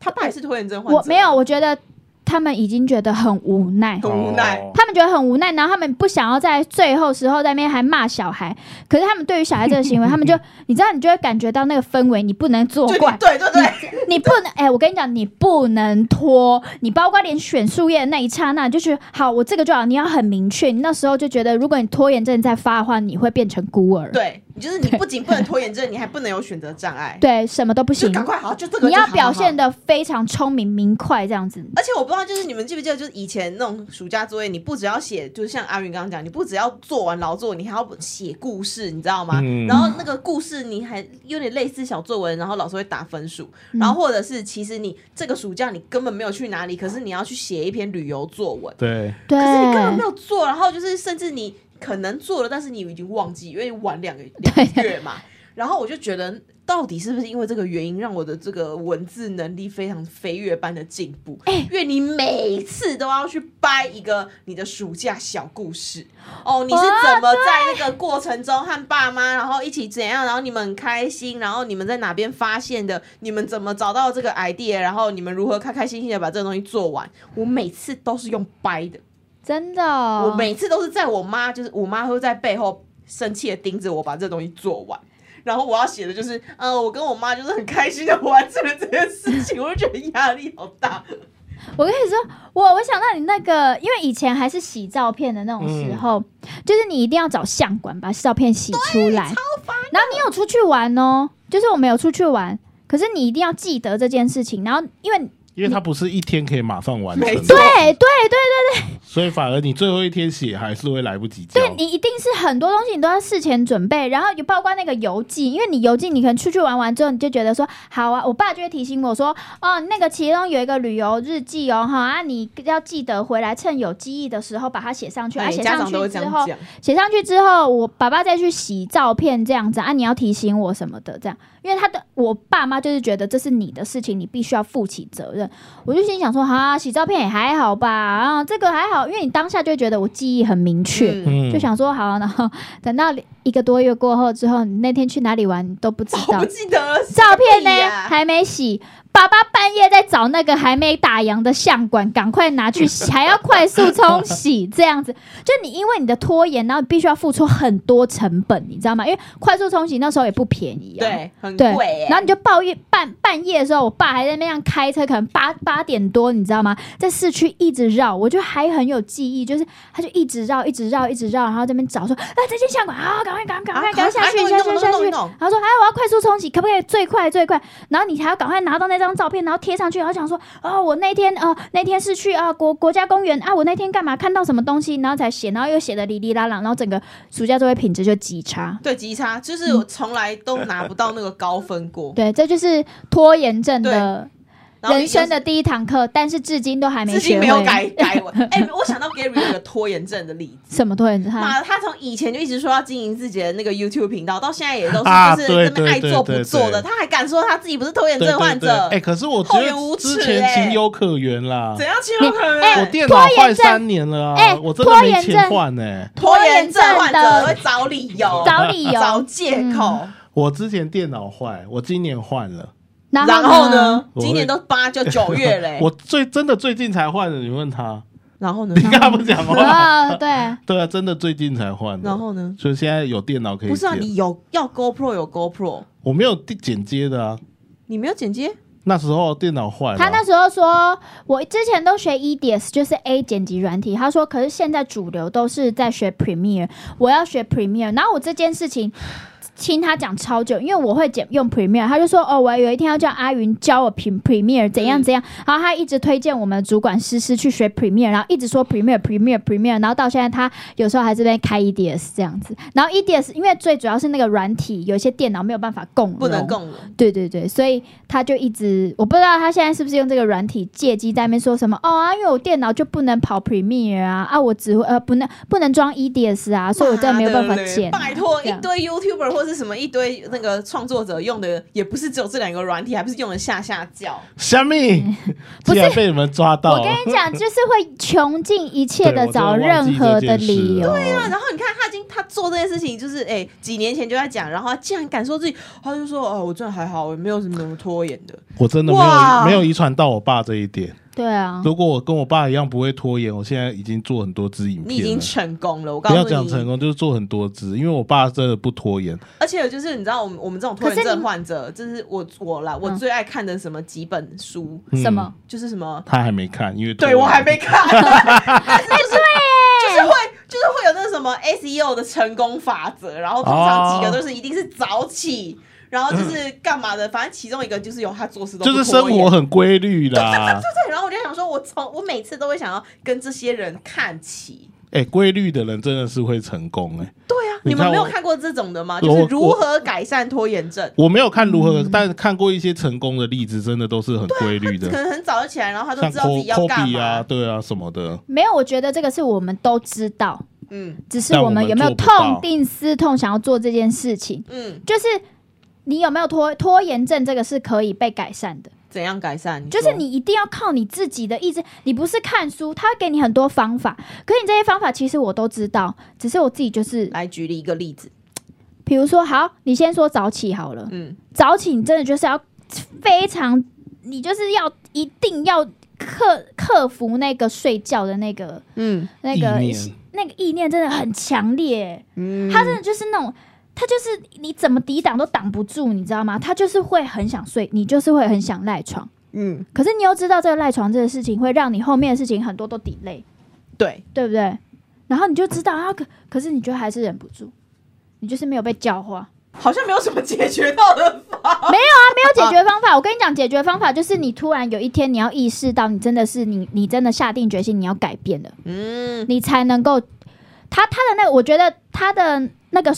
他爸也是拖延症患者。我没有，我觉得他们已经觉得很无奈。很无奈。哦。他们觉得很无奈，然后他们不想要在最后时候在那边还骂小孩，可是他们对于小孩这个行为，(laughs) 他们就你知道，你就会感觉到那个氛围，你不能作就你怪，对对对，你不能，哎、我跟你讲，你不能拖，你包括连选树叶的那一刹那，就是好，我这个就好，你要很明确。你那时候就觉得，如果你拖延症再发的话，你会变成孤儿，对你就是你不仅不能拖延症，你还不能有选择障碍，(laughs) 对，什么都不行，就赶快好就这个你要表现。的非常聪明明快这样子。而且我不知道，就是你们记不记得，就是以前那种暑假作业，你不只要写，就是像阿云刚刚讲，你不只要做完劳作，你还要写故事，你知道吗？嗯然后那个故事你还有点类似小作文，然后老师会打分数，嗯然后或者是其实你这个暑假你根本没有去哪里，可是你要去写一篇旅游作文，对，可是你根本没有做，然后就是甚至你可能做了，但是你已经忘记，因为晚两个 (laughs) 两个月嘛。然后我就觉得，到底是不是因为这个原因，让我的这个文字能力非常飞跃般的进步？因为你每次都要去掰一个你的暑假小故事哦，你是怎么在那个过程中和爸妈，然后一起怎样，然后你们很开心，然后你们在哪边发现的，你们怎么找到这个 idea，然后你们如何开开心心的把这个东西做完？我每次都是用掰的。真的。哦、我每次都是在我妈，就是我妈会在背后生气的盯着我把这东西做完，然后我要写的就是，呃，我跟我妈就是很开心的完成了这件事情，我就觉得压力好大。我跟你说，我我想到你那个，因为以前还是洗照片的那种时候，就是你一定要找相馆把照片洗出来，然后你有出去玩哦，就是我们有出去玩，可是你一定要记得这件事情，然后因为因为它不是一天可以马上完成的，没错。对对对所以反而你最后一天写还是会来不及交。对，你一定是很多东西你都要事前准备，然后有包括那个邮寄，因为你邮寄你可能出去玩完之后，你就觉得说好啊，我爸就会提醒我说，哦，那个其中有一个旅游日记哦，哈啊，你要记得回来趁有记忆的时候把它写上去，啊，写上家长都会去之后，写上去之后，我爸爸再去洗照片这样子啊，你要提醒我什么的这样，因为他的我爸妈就是觉得这是你的事情，你必须要负起责任。我就心想说，哈，洗照片也还好吧，啊，这个还好，因为你当下就觉得我记忆很明确。就想说好，然后等到一个多月过后之后，你那天去哪里玩你都不知道我不，记得了照片呢还没洗，爸爸半夜在找那个还没打烊的相馆，赶快拿去洗，(laughs) 还要快速冲洗，这样子，就你因为你的拖延，然后你必须要付出很多成本，你知道吗？因为快速冲洗那时候也不便宜啊，对，很贵耶。然后你就抱怨半半夜的时候，我爸还在那样开车，可能八八点多，你知道吗？在市区一直绕，我就还很有记忆，就是他就一直绕，一直绕，一直绕，然后这边找说，啊，这间相馆啊，赶快赶快赶快啊赶快下去下去下去。然后说，哎，我要快速冲洗，可不可以最快最快？然后你还要赶快拿到那张照片，然后贴上去，然后想说，哦，我那天呃那天是去啊国国家公园啊，我那天干嘛看到什么东西，然后才写，然后又写的哩哩啦啦，然后整个暑假作业品质就极差。对极差，就是我从来都拿不到那个高分过。对，这就是拖延症的。然然后人生的第一堂课，但是至今都还没至。今没有改改完。(laughs) 哎、我想到 Gary 有个拖延症的例子。什么拖延症？他妈，他从以前就一直说要经营自己的那个 YouTube 频道，到现在也都是就是这么爱做不做的，对他还敢说他自己不是拖延症患者？哎，可是我觉厚颜无得之前耻欸情有可原啦怎。样情有可原？哎我电脑坏三年了哎啊，我真的没钱拖延症换呢。拖延症患者拖延症的会找理由、找理由找借口。我之前电脑坏，我今年换了。然然后后呢？今年都八就九月嘞、(laughs) 我最真的最近才换的，你问他，然后呢你？干嘛不讲话？(laughs) 啊，对，对啊，真的最近才换。然后呢？所以现在有电脑可以不是啊，你有要 GoPro 有 GoPro，我没有剪接的啊。你没有剪接？那时候电脑坏了，他那时候说，我之前都学 EDS，就是 A 剪辑软体。他说，可是现在主流都是在学 Premiere，我要学 Premiere。然后我这件事情听他讲超久，因为我会剪用 Premiere，他就说，哦，我有一天要叫阿云教我 Pre Premiere 怎样怎样。然后他一直推荐我们主管诗诗去学 Premiere，然后一直说 Premiere Premiere Premiere，然后到现在他有时候还这边开 EDS 这样子。然后 EDS 因为最主要是那个软体，有一些电脑没有办法共不能融共融。对对对，所以他就一直，我不知道他现在是不是用这个软体借机在那边说什么哦啊，因为我电脑就不能跑 Premiere 啊啊，我只会呃不能不能装 EDS 啊，所以我真的没有办法剪啊、拜托，一堆 YouTuber 或是什么一堆那个创作者用的，也不是只有这两个软体，还不是用的下下叫。虾米，不是竟然被你们抓到。我跟你讲，就是会穷尽一切的找任何的理由。对啊，然后你看他已经他做这件事情，就是哎、几年前就在讲，然后他竟然敢说自己，他就说哦，我真的还好，我没有什么拖延的。我真的没有没有遗传到我爸这一点。对啊，如果我跟我爸一样不会拖延，我现在已经做很多支影片你已经。成功了，我告不要。讲成功，就是做很多支，因为我爸真的不拖延。而且就是你知道，我们我们这种拖延症患者，就是我我啦，我嗯最爱看的什么几本书，嗯什么？就是什么。他还没看，因为对我还没看，就 (laughs) 是就是会就是会有那个什么 SEO 的成功法则，然后通常几个都是一定是早起，然后就是干嘛的，反正其中一个就是有他做事都就是生活很规律啦。对对，然后我就想说，我从我每次都会想要跟这些人看齐。哎，规律的人真的是会成功哎。对啊，你们没有看过这种的吗？就是如何改善拖延症。我没有看如何，但是看过一些成功的例子，真的都是很规律的可，能很早就起来，然后他都知道自己要干嘛。啊，对啊什么的。没有，我觉得这个是我们都知道，嗯只是我们有没有痛定思痛，想要做这件事情。嗯，就是你有没有拖拖延症，这个是可以被改善的。怎样改善？就是你一定要靠你自己的意志，你不是看书，他会给你很多方法，可是你这些方法其实我都知道，只是我自己就是，来举例一个例子。比如说，好，你先说早起好了，嗯，早起你真的就是要非常，你就是要一定要克克服那个睡觉的那个嗯那个那个意念，真的很强烈，嗯，他真的就是那种。他就是你怎么抵挡都挡不住，你知道吗？他就是会很想睡，你就是会很想赖床。嗯，可是你又知道这个赖床这个事情会让你后面的事情很多都 delay，对，对不对？然后你就知道啊，可可是你就还是忍不住，你就是没有被教化，好像没有什么解决到的法。没有啊，没有解决方法。我跟你讲，解决方法就是你突然有一天你要意识到，你真的是你，你真的下定决心你要改变了，嗯，你才能够。他他的那个，我觉得他的那个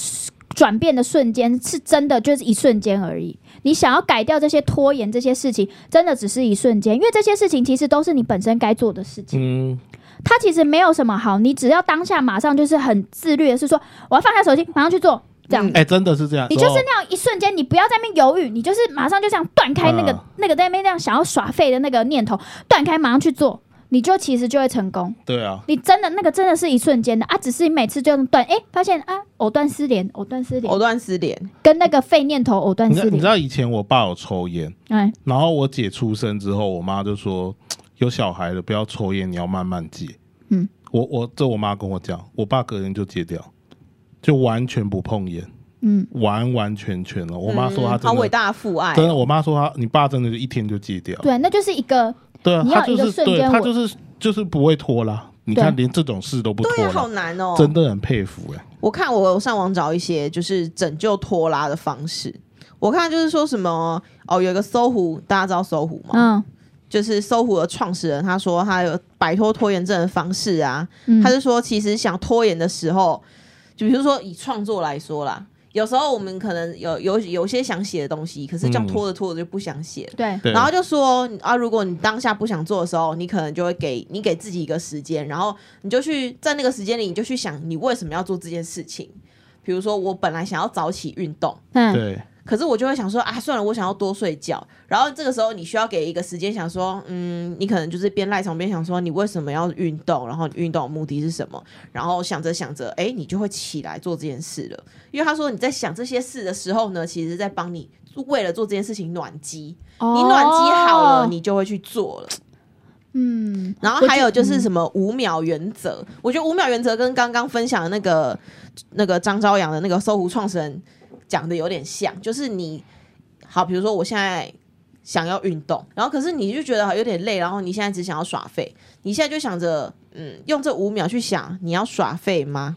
转变的瞬间是真的就是一瞬间而已。你想要改掉这些拖延这些事情，真的只是一瞬间，因为这些事情其实都是你本身该做的事情。嗯，它其实没有什么好，你只要当下马上就是很自律的是说，我要放下手机，马上去做，这样。嗯哎，真的是这样。你就是哦那样一瞬间，你不要在那边犹豫，你就是马上就这样断开那个、嗯那个在那边那样想要耍废的那个念头，断开马上去做，你就其实就会成功。对啊，你真的那个真的是一瞬间的啊，只是你每次就断，哎、发现啊，藕断丝连，藕断丝连藕，断丝连。跟那个废念头藕断丝连。你知道以前我爸有抽烟，哎，然后我姐出生之后，我妈就说 (tsk) 有小孩了不要抽烟，你要慢慢戒。嗯，我我这我妈跟我讲，我爸隔天就戒掉，就完全不碰烟，嗯，完完全全了。我妈说她嗯好伟。大的父爱哦，真的，我妈说她，你爸真的就一天就戒掉。对，那就是一个对他就是一个瞬对他就是就是不会拖拉。你看，对连这种事都不拖对啊，好拉，难哦。真的很佩服哎。我看我有上网找一些就是拯救拖拉的方式。我看就是说什么哦，有一个搜狐，大家知道搜狐吗？嗯就是搜狐的创始人，他说他有摆脱拖延症的方式啊。嗯，他就说，其实想拖延的时候，就比如说以创作来说啦，有时候我们可能有有有些想写的东西，可是这样拖着拖着就不想写。了。对，对。然后就说啊，如果你当下不想做的时候，你可能就会给你给自己一个时间，然后你就去在那个时间里，你就去想你为什么要做这件事情。比如说，我本来想要早起运动，嗯，对，可是我就会想说啊，算了，我想要多睡觉。然后这个时候你需要给一个时间，想说，嗯，你可能就是边赖床边想说，你为什么要运动？然后你运动的目的是什么？然后想着想着，哎，你就会起来做这件事了。因为他说你在想这些事的时候呢，其实在帮你为了做这件事情暖机。你暖机好了，哦你就会去做了。嗯，然后还有就是什么五秒原则，我觉得五秒原则跟刚刚分享的那个那个张朝阳的那个搜狐创始人讲的有点像，就是你好，比如说我现在想要运动，然后可是你就觉得有点累，然后你现在只想要耍废，你现在就想着嗯，用这五秒去想你要耍废吗？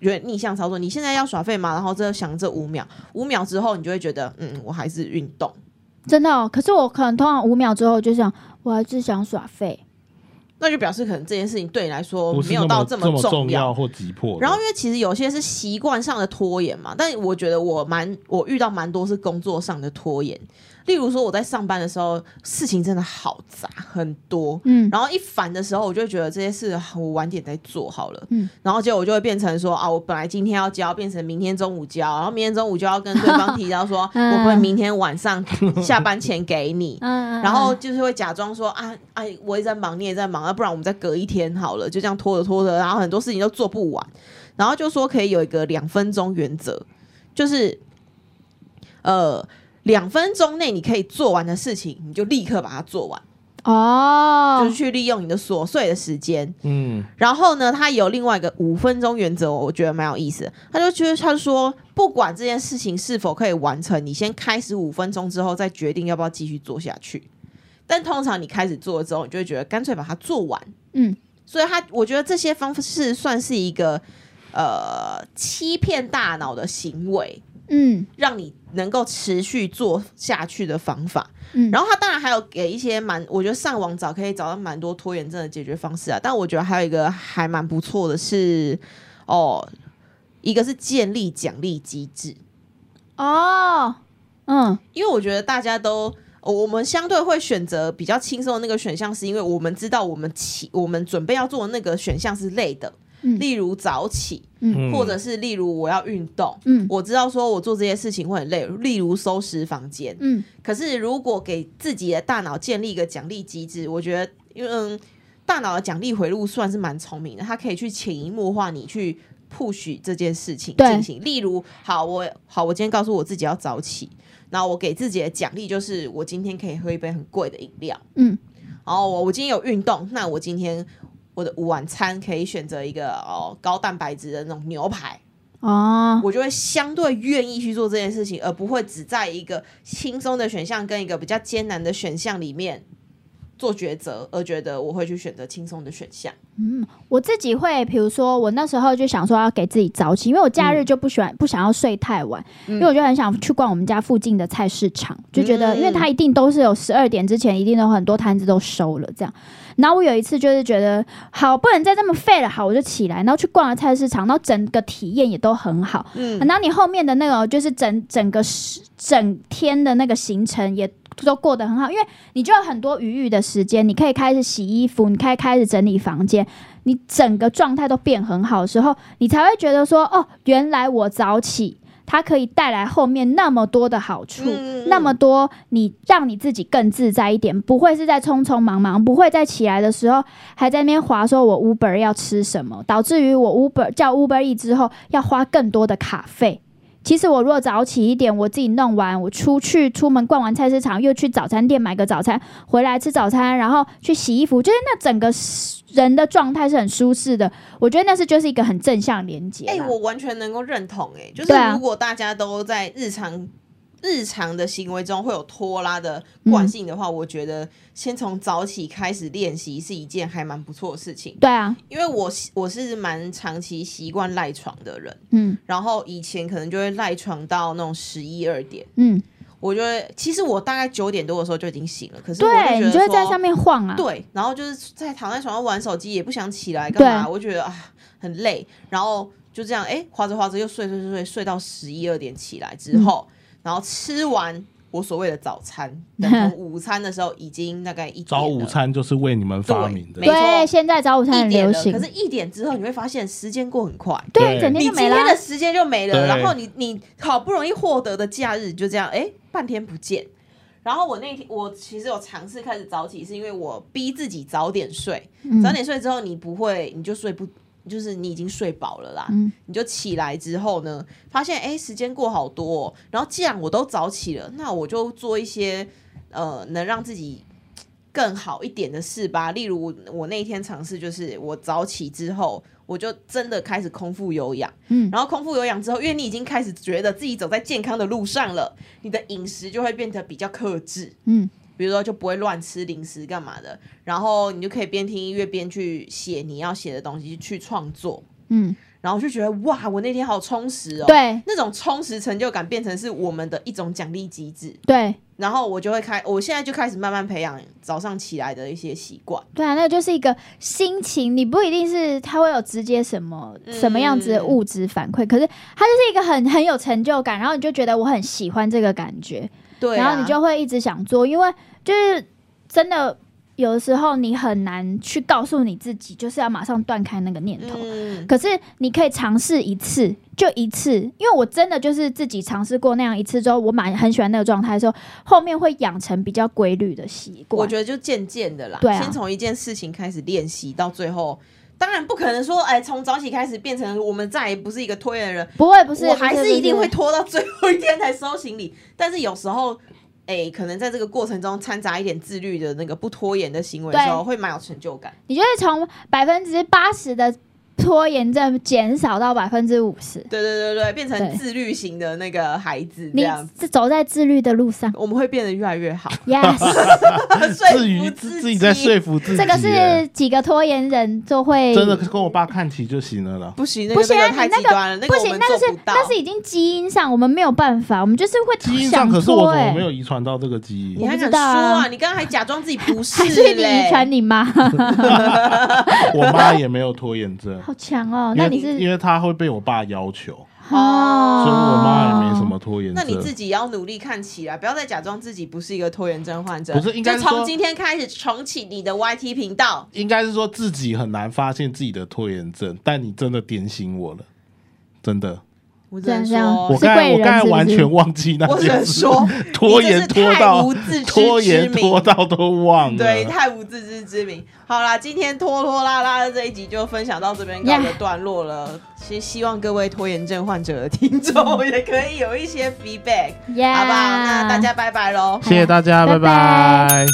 觉得逆向操作，你现在要耍废吗？然后这想这五秒，五秒之后你就会觉得嗯，我还是运动。真的哦。可是我可能通常五秒之后就想，我还是想耍废。那就表示可能这件事情对你来说没有到这这么重重要或急迫。然后，因为其实有些是习惯上的拖延嘛，但我觉得我蛮我遇到蛮多是工作上的拖延。例如说我在上班的时候，事情真的好杂很多，嗯。然后一烦的时候，我就会觉得这些事我晚点再做好了，嗯。然后结果我就会变成说啊，我本来今天要交，变成明天中午交，然后明天中午就要跟对方提到说，(laughs) 嗯。我不会明天晚上下班前给你，(laughs) 嗯，然后就是会假装说啊，哎，我也在忙，你也在忙，那不然我们再隔一天好了，就这样拖着拖着，然后很多事情都做不完，然后就说可以有一个两分钟原则，就是呃两分钟内你可以做完的事情，你就立刻把它做完，哦，就是去利用你的琐碎的时间。嗯，然后呢，他有另外一个五分钟原则，我觉得蛮有意思的。他就觉得他说，不管这件事情是否可以完成，你先开始五分钟之后再决定要不要继续做下去。但通常你开始做了之后，你就会觉得干脆把它做完。嗯，所以他我觉得这些方式算是一个呃欺骗大脑的行为，嗯让你能够持续做下去的方法。嗯，然后他当然还有给一些蛮，我觉得上网找可以找到蛮多拖延症的解决方式啊。但我觉得还有一个还蛮不错的是，哦，一个是建立奖励机制，哦，嗯因为我觉得大家都。哦我们相对会选择比较轻松的那个选项，是因为我们知道我们起我们准备要做的那个选项是累的，嗯。例如早起，嗯。或者是例如我要运动，嗯。我知道说我做这些事情会很累，例如收拾房间，嗯。可是如果给自己的大脑建立一个奖励机制，我觉得，因为嗯，大脑的奖励回路算是蛮聪明的，它可以去潜移默化你去 push 这件事情进行。例如，好，我好，我今天告诉我自己要早起，然后我给自己的奖励就是我今天可以喝一杯很贵的饮料，嗯。然后我我今天有运动，那我今天我的晚餐可以选择一个哦高蛋白质的那种牛排。哦，我就会相对愿意去做这件事情，而不会只在一个轻松的选项跟一个比较艰难的选项里面做抉择，而觉得我会去选择轻松的选项。嗯我自己会，比如说我那时候就想说要给自己早起，因为我假日就不喜欢、不想要睡太晚，因为我就很想去逛我们家附近的菜市场，就觉得嗯因为它一定都是有十二点之前一定有很多摊子都收了这样。然后我有一次就是觉得好不能再这么废了，好我就起来，然后去逛了菜市场，然后整个体验也都很好。嗯然后你后面的那个就是整整个时整天的那个行程也都过得很好，因为你就有很多余裕的时间，你可以开始洗衣服，你可以开始整理房间，你整个状态都变很好的时候，你才会觉得说，哦，原来我早起。它可以带来后面那么多的好处，嗯那么多你让你自己更自在一点，不会是在匆匆忙忙，不会在起来的时候还在那边划说我 Uber 要吃什么，导致于我 Uber 叫 Uber E 之后要花更多的卡费。其实我如果早起一点，我自己弄完，我出去出门逛完菜市场，又去早餐店买个早餐，回来吃早餐，然后去洗衣服，就是那整个人的状态是很舒适的。我觉得那是就是一个很正向连接啦。哎、我完全能够认同、哎，就是如果大家都在日常日常的行为中会有拖拉的惯性的话，我觉得先从早起开始练习是一件还蛮不错的事情。对啊，因为我我是蛮长期习惯赖床的人，嗯然后以前可能就会赖床到那种十一二点。嗯我觉得其实我大概九点多的时候就已经醒了，可是我就觉对，得你就会在上面晃啊。对，然后就是在躺在床上玩手机，也不想起来干嘛，对我觉得啊很累，然后就这样哎划着划着又睡睡睡睡睡到十一二点起来之后，然后吃完我所谓的早餐，(laughs) 等同午餐的时候已经大概一点早午餐就是为你们发明的。对，现在早午餐一点了，很流行可，是一点之后你会发现时间过很快。对，整你今天就没了。今。天的时间就没了，然后你你好不容易获得的假日就这样，哎，半天不见。然后我那天我其实有尝试开始早起，是因为我逼自己早点睡，嗯。早点睡之后你不会，你就睡不，就是你已经睡饱了啦。嗯你就起来之后呢，发现哎时间过好多、哦，然后既然我都早起了，那我就做一些呃能让自己更好一点的事吧。例如我那一天尝试就是我早起之后，我就真的开始空腹有氧。嗯然后空腹有氧之后，因为你已经开始觉得自己走在健康的路上了，你的饮食就会变得比较克制。嗯，比如说就不会乱吃零食干嘛的，然后你就可以边听音乐边去写你要写的东西，去创作。嗯，然后就觉得哇，我那天好充实哦。，对那种充实成就感变成是我们的一种奖励机制。对然后我就会开，我现在就开始慢慢培养早上起来的一些习惯。对啊，那就是一个心情，你不一定是它会有直接什么嗯什么样子的物质反馈，可是它就是一个很很有成就感，然后你就觉得我很喜欢这个感觉，对、啊，然后你就会一直想做，因为就是真的有的时候你很难去告诉你自己，就是要马上断开那个念头。嗯，可是你可以尝试一次，就一次，因为我真的就是自己尝试过那样一次之后，我蛮很喜欢那个状态的时候，后面会养成比较规律的习惯。我觉得就渐渐的啦，对啊先从一件事情开始练习，到最后。当然不可能说，哎，从早起开始变成我们再也不是一个拖延的人，不会，不是，我还是一定会拖到最后一天才收行李。(laughs) 但是有时候，哎，可能在这个过程中掺杂一点自律的那个不拖延的行为的时候，会蛮有成就感。你就会从百分之八十的拖延症减少到百分之五十。对对对对，变成自律型的那个孩子这你样子，是走在自律的路上我们会变得越来越好。，yes，(laughs) 说至于自自己在说服自己，这个是几个拖延人就会真的跟我爸看齐就行了啦。不行，那不行你那个极端了，那不行，那个是。那是已经基因上，我们没有办法，我们就是会基因想上可是我没有遗传到这个基因你？还知道啊啊？你刚刚还假装自己不是 (laughs) 还是你嘞遗传你妈，(laughs) 我妈也没有拖延症，好强哦。因为那你是因为他会被我爸要求，哦，所以我妈也没什么拖延症。那你自己也要努力看起来，不要再假装自己不是一个拖延症患者。不是应该就从今天开始重启你的 YT 频道。应该是说自己很难发现自己的拖延症，但你真的点醒我了，真的。我只能说，我刚我完全忘记那我只能件事，说，(laughs) 拖延是太拖到无自知拖延之明拖到都忘了。对，太无自知之明。好啦，今天拖拖拉拉的这一集就分享到这边告一个段落了。其实希望各位拖延症患者的听众 (laughs) 也可以有一些 feedback，呀好不好？那大家拜拜喽。谢谢大家，拜拜拜